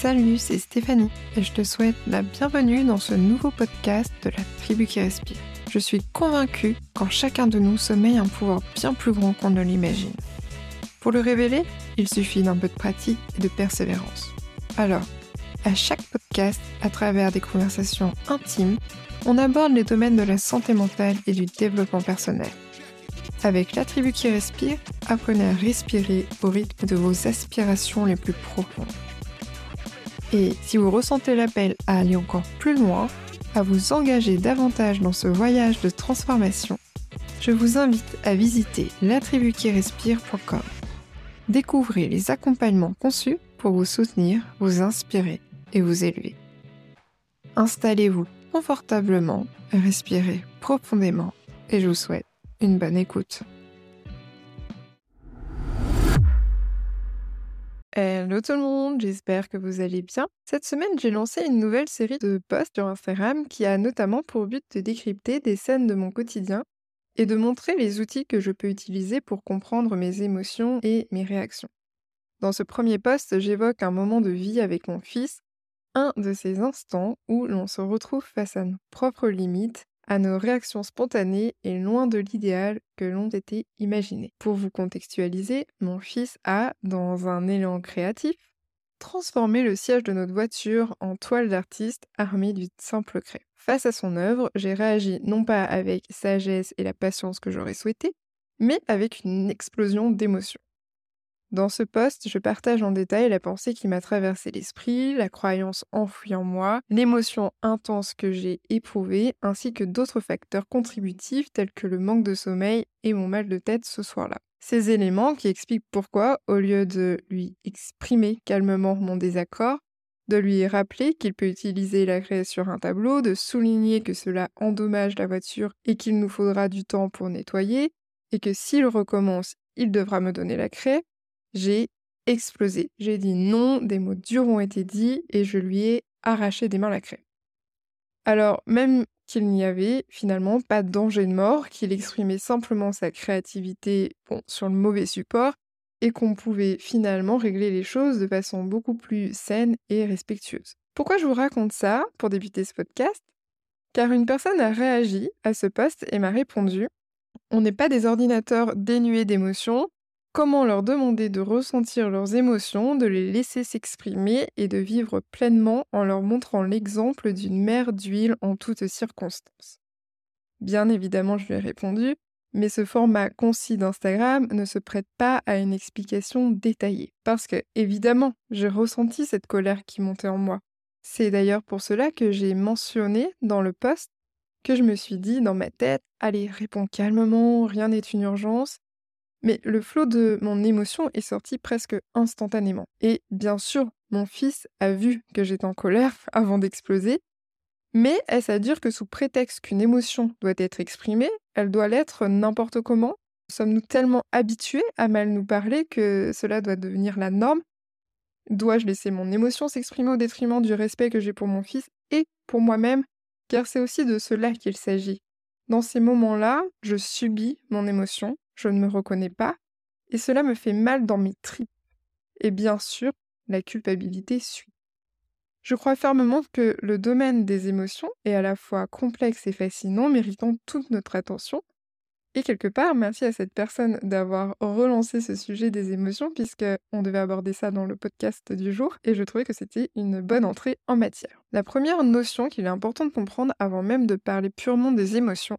Salut, c'est Stéphanie et je te souhaite la bienvenue dans ce nouveau podcast de la tribu qui respire. Je suis convaincue qu'en chacun de nous sommeille un pouvoir bien plus grand qu'on ne l'imagine. Pour le révéler, il suffit d'un peu de pratique et de persévérance. Alors, à chaque podcast, à travers des conversations intimes, on aborde les domaines de la santé mentale et du développement personnel. Avec la tribu qui respire, apprenez à respirer au rythme de vos aspirations les plus profondes. Et si vous ressentez l'appel à aller encore plus loin, à vous engager davantage dans ce voyage de transformation, je vous invite à visiter latribuquirespire.com. Découvrez les accompagnements conçus pour vous soutenir, vous inspirer et vous élever. Installez-vous confortablement, respirez profondément et je vous souhaite une bonne écoute. Hello tout le monde, j'espère que vous allez bien. Cette semaine, j'ai lancé une nouvelle série de posts sur Instagram qui a notamment pour but de décrypter des scènes de mon quotidien et de montrer les outils que je peux utiliser pour comprendre mes émotions et mes réactions. Dans ce premier post, j'évoque un moment de vie avec mon fils, un de ces instants où l'on se retrouve face à nos propres limites à nos réactions spontanées et loin de l'idéal que l'ont été imaginées. Pour vous contextualiser, mon fils a, dans un élan créatif, transformé le siège de notre voiture en toile d'artiste armée d'une simple craie. Face à son œuvre, j'ai réagi non pas avec sagesse et la patience que j'aurais souhaité, mais avec une explosion d'émotions. Dans ce poste, je partage en détail la pensée qui m'a traversé l'esprit, la croyance enfouie en moi, l'émotion intense que j'ai éprouvée, ainsi que d'autres facteurs contributifs tels que le manque de sommeil et mon mal de tête ce soir-là. Ces éléments qui expliquent pourquoi, au lieu de lui exprimer calmement mon désaccord, de lui rappeler qu'il peut utiliser la craie sur un tableau, de souligner que cela endommage la voiture et qu'il nous faudra du temps pour nettoyer, et que s'il recommence, il devra me donner la craie, j'ai explosé. J'ai dit non, des mots durs ont été dits et je lui ai arraché des mains la craie. Alors, même qu'il n'y avait finalement pas de danger de mort, qu'il exprimait simplement sa créativité sur le mauvais support, et qu'on pouvait finalement régler les choses de façon beaucoup plus saine et respectueuse. Pourquoi je vous raconte ça pour débuter ce podcast? Car une personne a réagi à ce poste et m'a répondu On n'est pas des ordinateurs dénués d'émotions, Comment leur demander de ressentir leurs émotions, de les laisser s'exprimer et de vivre pleinement en leur montrant l'exemple d'une mer d'huile en toutes circonstances? Bien évidemment, je lui ai répondu, mais ce format concis d'Instagram ne se prête pas à une explication détaillée, parce que, évidemment, j'ai ressenti cette colère qui montait en moi. C'est d'ailleurs pour cela que j'ai mentionné dans le post que je me suis dit dans ma tête, allez, réponds calmement, rien n'est une urgence, mais le flot de mon émotion est sorti presque instantanément. Et bien sûr, mon fils a vu que j'étais en colère avant d'exploser. Mais est-ce à dire que sous prétexte qu'une émotion doit être exprimée, elle doit l'être n'importe comment? Sommes-nous tellement habitués à mal nous parler que cela doit devenir la norme? Dois-je laisser mon émotion s'exprimer au détriment du respect que j'ai pour mon fils et pour moi-même? Car c'est aussi de cela qu'il s'agit. Dans ces moments-là, je subis mon émotion, je ne me reconnais pas, et cela me fait mal dans mes tripes. Et bien sûr, la culpabilité suit. Je crois fermement que le domaine des émotions est à la fois complexe et fascinant, méritant toute notre attention. Et quelque part, merci à cette personne d'avoir relancé ce sujet des émotions, puisque on devait aborder ça dans le podcast du jour, et je trouvais que c'était une bonne entrée en matière. La première notion qu'il est important de comprendre avant même de parler purement des émotions,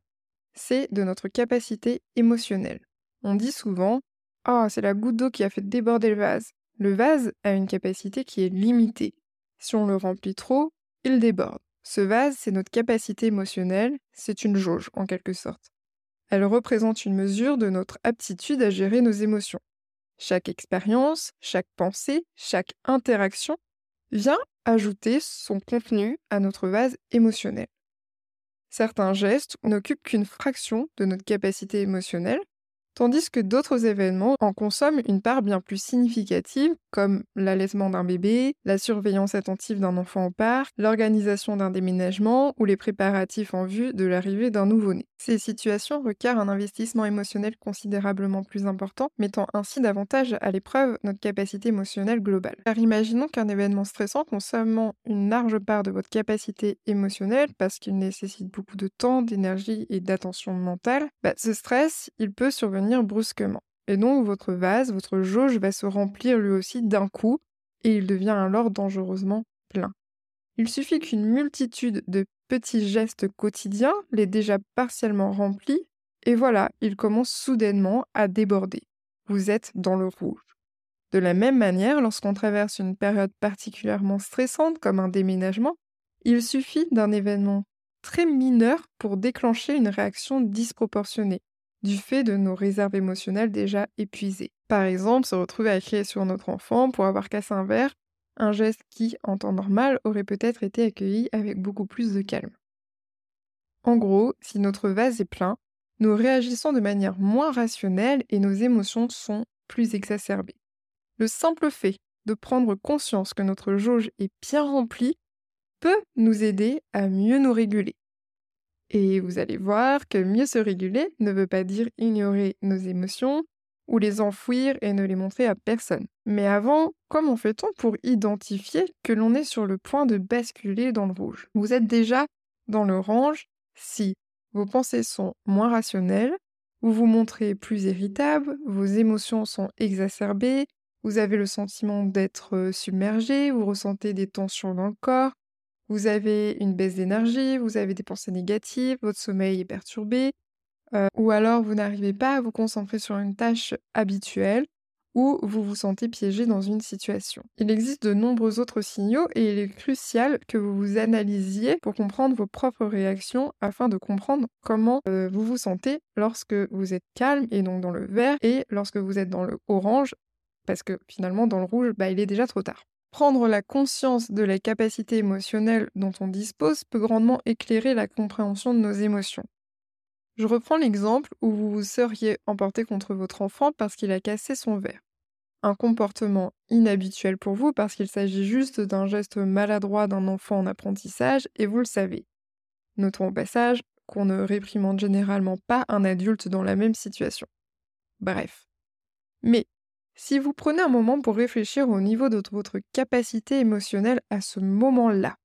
c'est de notre capacité émotionnelle. On dit souvent Ah, c'est la goutte d'eau qui a fait déborder le vase. Le vase a une capacité qui est limitée. Si on le remplit trop, il déborde. Ce vase, c'est notre capacité émotionnelle, c'est une jauge en quelque sorte. Elle représente une mesure de notre aptitude à gérer nos émotions. Chaque expérience, chaque pensée, chaque interaction vient ajouter son contenu à notre vase émotionnel. Certains gestes n'occupent qu'une fraction de notre capacité émotionnelle, tandis que d'autres événements en consomment une part bien plus significative comme l'allaitement d'un bébé, la surveillance attentive d'un enfant au parc, l'organisation d'un déménagement ou les préparatifs en vue de l'arrivée d'un nouveau-né. Ces situations requièrent un investissement émotionnel considérablement plus important, mettant ainsi davantage à l'épreuve notre capacité émotionnelle globale. Car imaginons qu'un événement stressant consomme une large part de votre capacité émotionnelle parce qu'il nécessite beaucoup de temps, d'énergie et d'attention mentale, bah, ce stress, il peut survenir brusquement. Et donc votre vase, votre jauge va se remplir lui aussi d'un coup, et il devient alors dangereusement plein. Il suffit qu'une multitude de petits gestes quotidiens l'ait déjà partiellement rempli, et voilà, il commence soudainement à déborder. Vous êtes dans le rouge. De la même manière, lorsqu'on traverse une période particulièrement stressante comme un déménagement, il suffit d'un événement très mineur pour déclencher une réaction disproportionnée du fait de nos réserves émotionnelles déjà épuisées. Par exemple, se retrouver à crier sur notre enfant pour avoir cassé un verre, un geste qui, en temps normal, aurait peut-être été accueilli avec beaucoup plus de calme. En gros, si notre vase est plein, nous réagissons de manière moins rationnelle et nos émotions sont plus exacerbées. Le simple fait de prendre conscience que notre jauge est bien remplie peut nous aider à mieux nous réguler. Et vous allez voir que mieux se réguler ne veut pas dire ignorer nos émotions ou les enfouir et ne les montrer à personne. Mais avant, comment fait-on pour identifier que l'on est sur le point de basculer dans le rouge? Vous êtes déjà dans l'orange si vos pensées sont moins rationnelles, vous vous montrez plus irritable, vos émotions sont exacerbées, vous avez le sentiment d'être submergé, vous ressentez des tensions dans le corps, vous avez une baisse d'énergie, vous avez des pensées négatives, votre sommeil est perturbé, euh, ou alors vous n'arrivez pas à vous concentrer sur une tâche habituelle, ou vous vous sentez piégé dans une situation. Il existe de nombreux autres signaux et il est crucial que vous vous analysiez pour comprendre vos propres réactions afin de comprendre comment euh, vous vous sentez lorsque vous êtes calme et donc dans le vert et lorsque vous êtes dans le orange parce que finalement dans le rouge, bah, il est déjà trop tard. Prendre la conscience de la capacité émotionnelle dont on dispose peut grandement éclairer la compréhension de nos émotions. Je reprends l'exemple où vous vous seriez emporté contre votre enfant parce qu'il a cassé son verre. Un comportement inhabituel pour vous parce qu'il s'agit juste d'un geste maladroit d'un enfant en apprentissage et vous le savez. Notons au passage qu'on ne réprimande généralement pas un adulte dans la même situation. Bref. Mais si vous prenez un moment pour réfléchir au niveau de votre capacité émotionnelle à ce moment-là,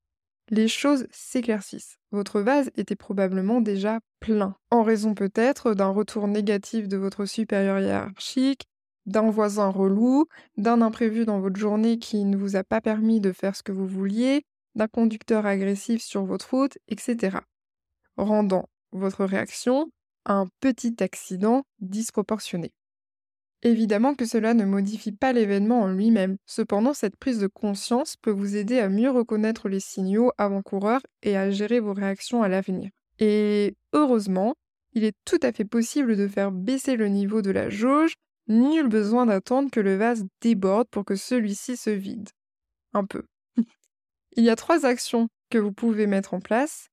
les choses s'éclaircissent. Votre vase était probablement déjà plein, en raison peut-être d'un retour négatif de votre supérieur hiérarchique, d'un voisin relou, d'un imprévu dans votre journée qui ne vous a pas permis de faire ce que vous vouliez, d'un conducteur agressif sur votre route, etc. Rendant votre réaction un petit accident disproportionné. Évidemment que cela ne modifie pas l'événement en lui-même. Cependant, cette prise de conscience peut vous aider à mieux reconnaître les signaux avant-coureurs et à gérer vos réactions à l'avenir. Et heureusement, il est tout à fait possible de faire baisser le niveau de la jauge, nul besoin d'attendre que le vase déborde pour que celui-ci se vide. Un peu. il y a trois actions que vous pouvez mettre en place,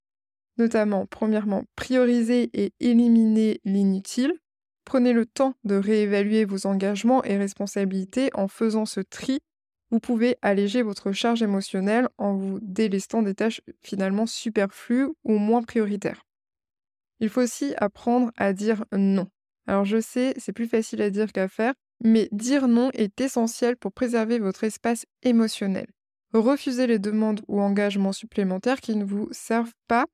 notamment premièrement prioriser et éliminer l'inutile, Prenez le temps de réévaluer vos engagements et responsabilités en faisant ce tri. Vous pouvez alléger votre charge émotionnelle en vous délestant des tâches finalement superflues ou moins prioritaires. Il faut aussi apprendre à dire non. Alors je sais, c'est plus facile à dire qu'à faire, mais dire non est essentiel pour préserver votre espace émotionnel. Refusez les demandes ou engagements supplémentaires qui ne vous servent pas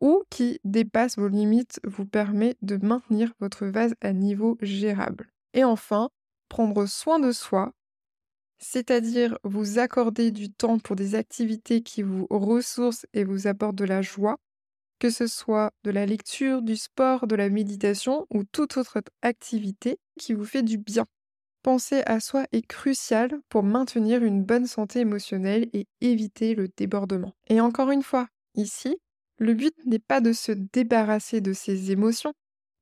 ou qui dépasse vos limites vous permet de maintenir votre vase à niveau gérable. Et enfin, prendre soin de soi, c'est-à-dire vous accorder du temps pour des activités qui vous ressourcent et vous apportent de la joie, que ce soit de la lecture, du sport, de la méditation ou toute autre activité qui vous fait du bien. Penser à soi est crucial pour maintenir une bonne santé émotionnelle et éviter le débordement. Et encore une fois, ici, le but n'est pas de se débarrasser de ces émotions,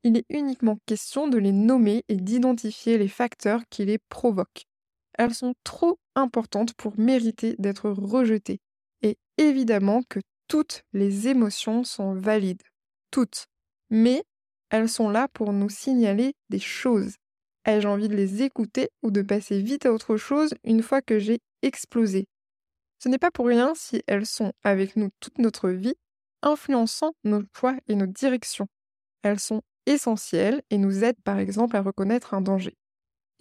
il est uniquement question de les nommer et d'identifier les facteurs qui les provoquent. Elles sont trop importantes pour mériter d'être rejetées. Et évidemment que toutes les émotions sont valides. Toutes. Mais elles sont là pour nous signaler des choses. Ai-je envie de les écouter ou de passer vite à autre chose une fois que j'ai explosé? Ce n'est pas pour rien si elles sont avec nous toute notre vie, influençant nos choix et nos directions. Elles sont essentielles et nous aident par exemple à reconnaître un danger.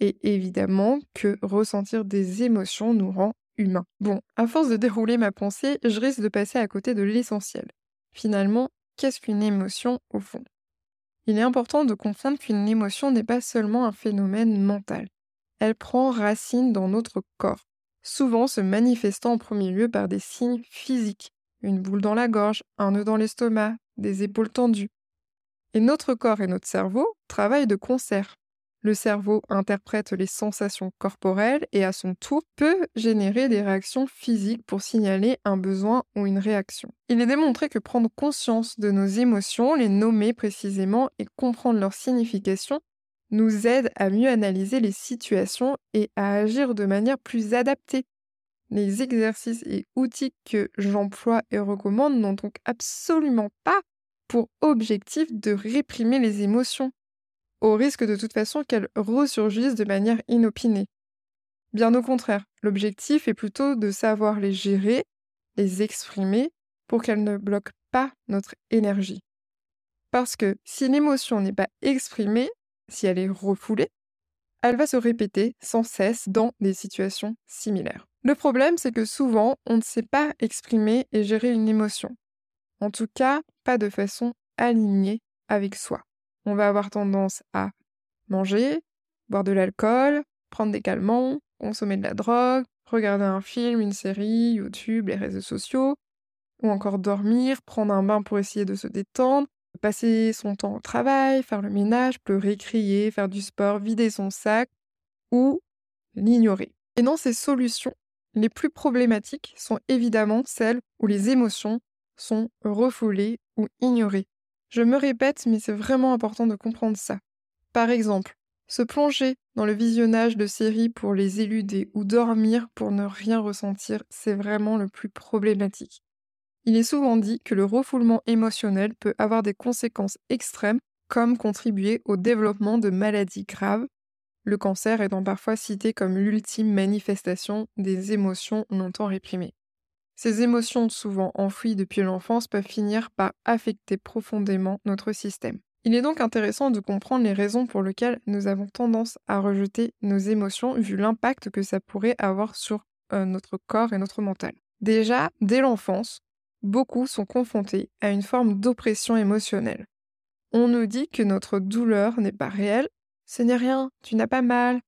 Et évidemment que ressentir des émotions nous rend humains. Bon, à force de dérouler ma pensée, je risque de passer à côté de l'essentiel. Finalement, qu'est-ce qu'une émotion au fond? Il est important de comprendre qu'une émotion n'est pas seulement un phénomène mental. Elle prend racine dans notre corps, souvent se manifestant en premier lieu par des signes physiques, une boule dans la gorge, un nœud dans l'estomac, des épaules tendues. Et notre corps et notre cerveau travaillent de concert. Le cerveau interprète les sensations corporelles et à son tour peut générer des réactions physiques pour signaler un besoin ou une réaction. Il est démontré que prendre conscience de nos émotions, les nommer précisément et comprendre leur signification nous aide à mieux analyser les situations et à agir de manière plus adaptée. Les exercices et outils que j'emploie et recommande n'ont donc absolument pas pour objectif de réprimer les émotions au risque de toute façon qu'elles ressurgissent de manière inopinée. Bien au contraire, l'objectif est plutôt de savoir les gérer, les exprimer, pour qu'elles ne bloquent pas notre énergie. Parce que si l'émotion n'est pas exprimée, si elle est refoulée, elle va se répéter sans cesse dans des situations similaires. Le problème, c'est que souvent, on ne sait pas exprimer et gérer une émotion. En tout cas, pas de façon alignée avec soi on va avoir tendance à manger, boire de l'alcool, prendre des calmants, consommer de la drogue, regarder un film, une série, YouTube, les réseaux sociaux, ou encore dormir, prendre un bain pour essayer de se détendre, passer son temps au travail, faire le ménage, pleurer, crier, faire du sport, vider son sac, ou l'ignorer. Et dans ces solutions, les plus problématiques sont évidemment celles où les émotions sont refoulées ou ignorées. Je me répète, mais c'est vraiment important de comprendre ça. Par exemple, se plonger dans le visionnage de séries pour les éluder ou dormir pour ne rien ressentir, c'est vraiment le plus problématique. Il est souvent dit que le refoulement émotionnel peut avoir des conséquences extrêmes comme contribuer au développement de maladies graves, le cancer étant parfois cité comme l'ultime manifestation des émotions longtemps réprimées. Ces émotions souvent enfouies depuis l'enfance peuvent finir par affecter profondément notre système. Il est donc intéressant de comprendre les raisons pour lesquelles nous avons tendance à rejeter nos émotions vu l'impact que ça pourrait avoir sur euh, notre corps et notre mental. Déjà, dès l'enfance, beaucoup sont confrontés à une forme d'oppression émotionnelle. On nous dit que notre douleur n'est pas réelle, ce n'est rien, tu n'as pas mal.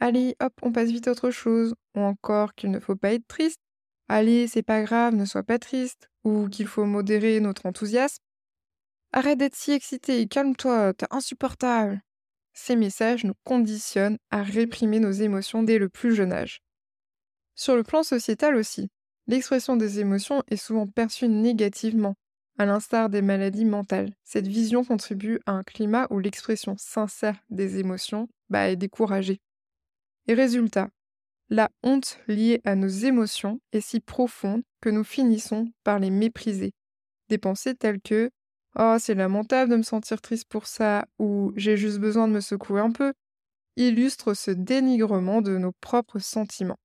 Allez, hop, on passe vite à autre chose, ou encore qu'il ne faut pas être triste, Allez, c'est pas grave, ne sois pas triste, ou qu'il faut modérer notre enthousiasme. Arrête d'être si excité, calme-toi, t'es insupportable. Ces messages nous conditionnent à réprimer nos émotions dès le plus jeune âge. Sur le plan sociétal aussi, l'expression des émotions est souvent perçue négativement, à l'instar des maladies mentales. Cette vision contribue à un climat où l'expression sincère des émotions bah, est découragée. Et résultat, la honte liée à nos émotions est si profonde que nous finissons par les mépriser. Des pensées telles que Oh, c'est lamentable de me sentir triste pour ça ou J'ai juste besoin de me secouer un peu illustrent ce dénigrement de nos propres sentiments.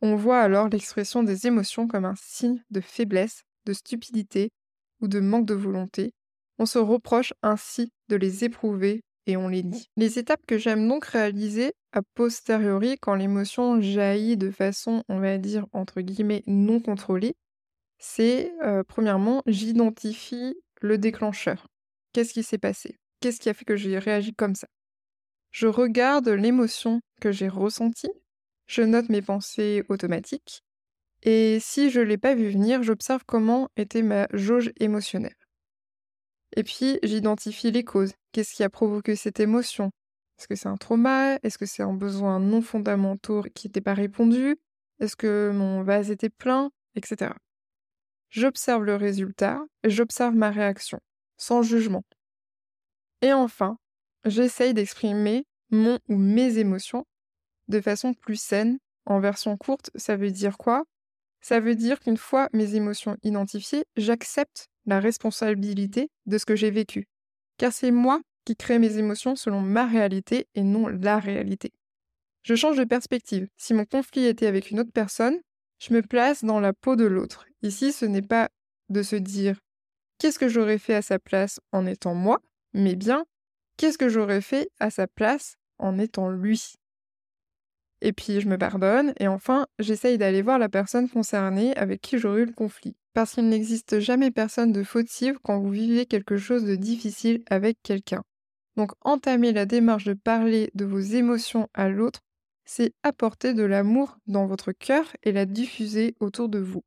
On voit alors l'expression des émotions comme un signe de faiblesse, de stupidité ou de manque de volonté. On se reproche ainsi de les éprouver et on les dit. Les étapes que j'aime donc réaliser a posteriori quand l'émotion jaillit de façon, on va dire, entre guillemets, non contrôlée, c'est euh, premièrement, j'identifie le déclencheur. Qu'est-ce qui s'est passé? Qu'est-ce qui a fait que j'ai réagi comme ça? Je regarde l'émotion que j'ai ressentie, je note mes pensées automatiques, et si je ne l'ai pas vu venir, j'observe comment était ma jauge émotionnelle. Et puis, j'identifie les causes. Qu'est-ce qui a provoqué cette émotion? Est-ce que c'est un trauma? Est-ce que c'est un besoin non fondamental qui n'était pas répondu? Est-ce que mon vase était plein? Etc. J'observe le résultat et j'observe ma réaction, sans jugement. Et enfin, j'essaye d'exprimer mon ou mes émotions de façon plus saine. En version courte, ça veut dire quoi? Ça veut dire qu'une fois mes émotions identifiées, j'accepte la responsabilité de ce que j'ai vécu. Car c'est moi qui crée mes émotions selon ma réalité et non la réalité. Je change de perspective. Si mon conflit était avec une autre personne, je me place dans la peau de l'autre. Ici, ce n'est pas de se dire qu'est-ce que j'aurais fait à sa place en étant moi, mais bien qu'est-ce que j'aurais fait à sa place en étant lui? Et puis je me pardonne, et enfin j'essaye d'aller voir la personne concernée avec qui j'aurais eu le conflit. Parce qu'il n'existe jamais personne de fautive quand vous vivez quelque chose de difficile avec quelqu'un. Donc entamer la démarche de parler de vos émotions à l'autre, c'est apporter de l'amour dans votre cœur et la diffuser autour de vous.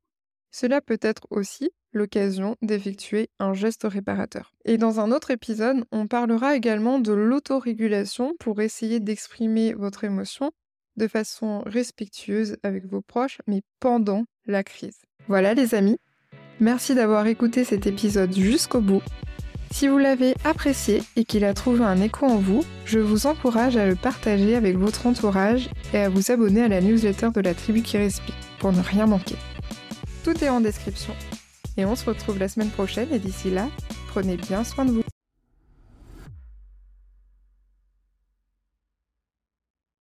Cela peut être aussi l'occasion d'effectuer un geste réparateur. Et dans un autre épisode, on parlera également de l'autorégulation pour essayer d'exprimer votre émotion de façon respectueuse avec vos proches, mais pendant la crise. Voilà les amis, merci d'avoir écouté cet épisode jusqu'au bout. Si vous l'avez apprécié et qu'il a trouvé un écho en vous, je vous encourage à le partager avec votre entourage et à vous abonner à la newsletter de la tribu qui respire pour ne rien manquer. Tout est en description. Et on se retrouve la semaine prochaine et d'ici là, prenez bien soin de vous.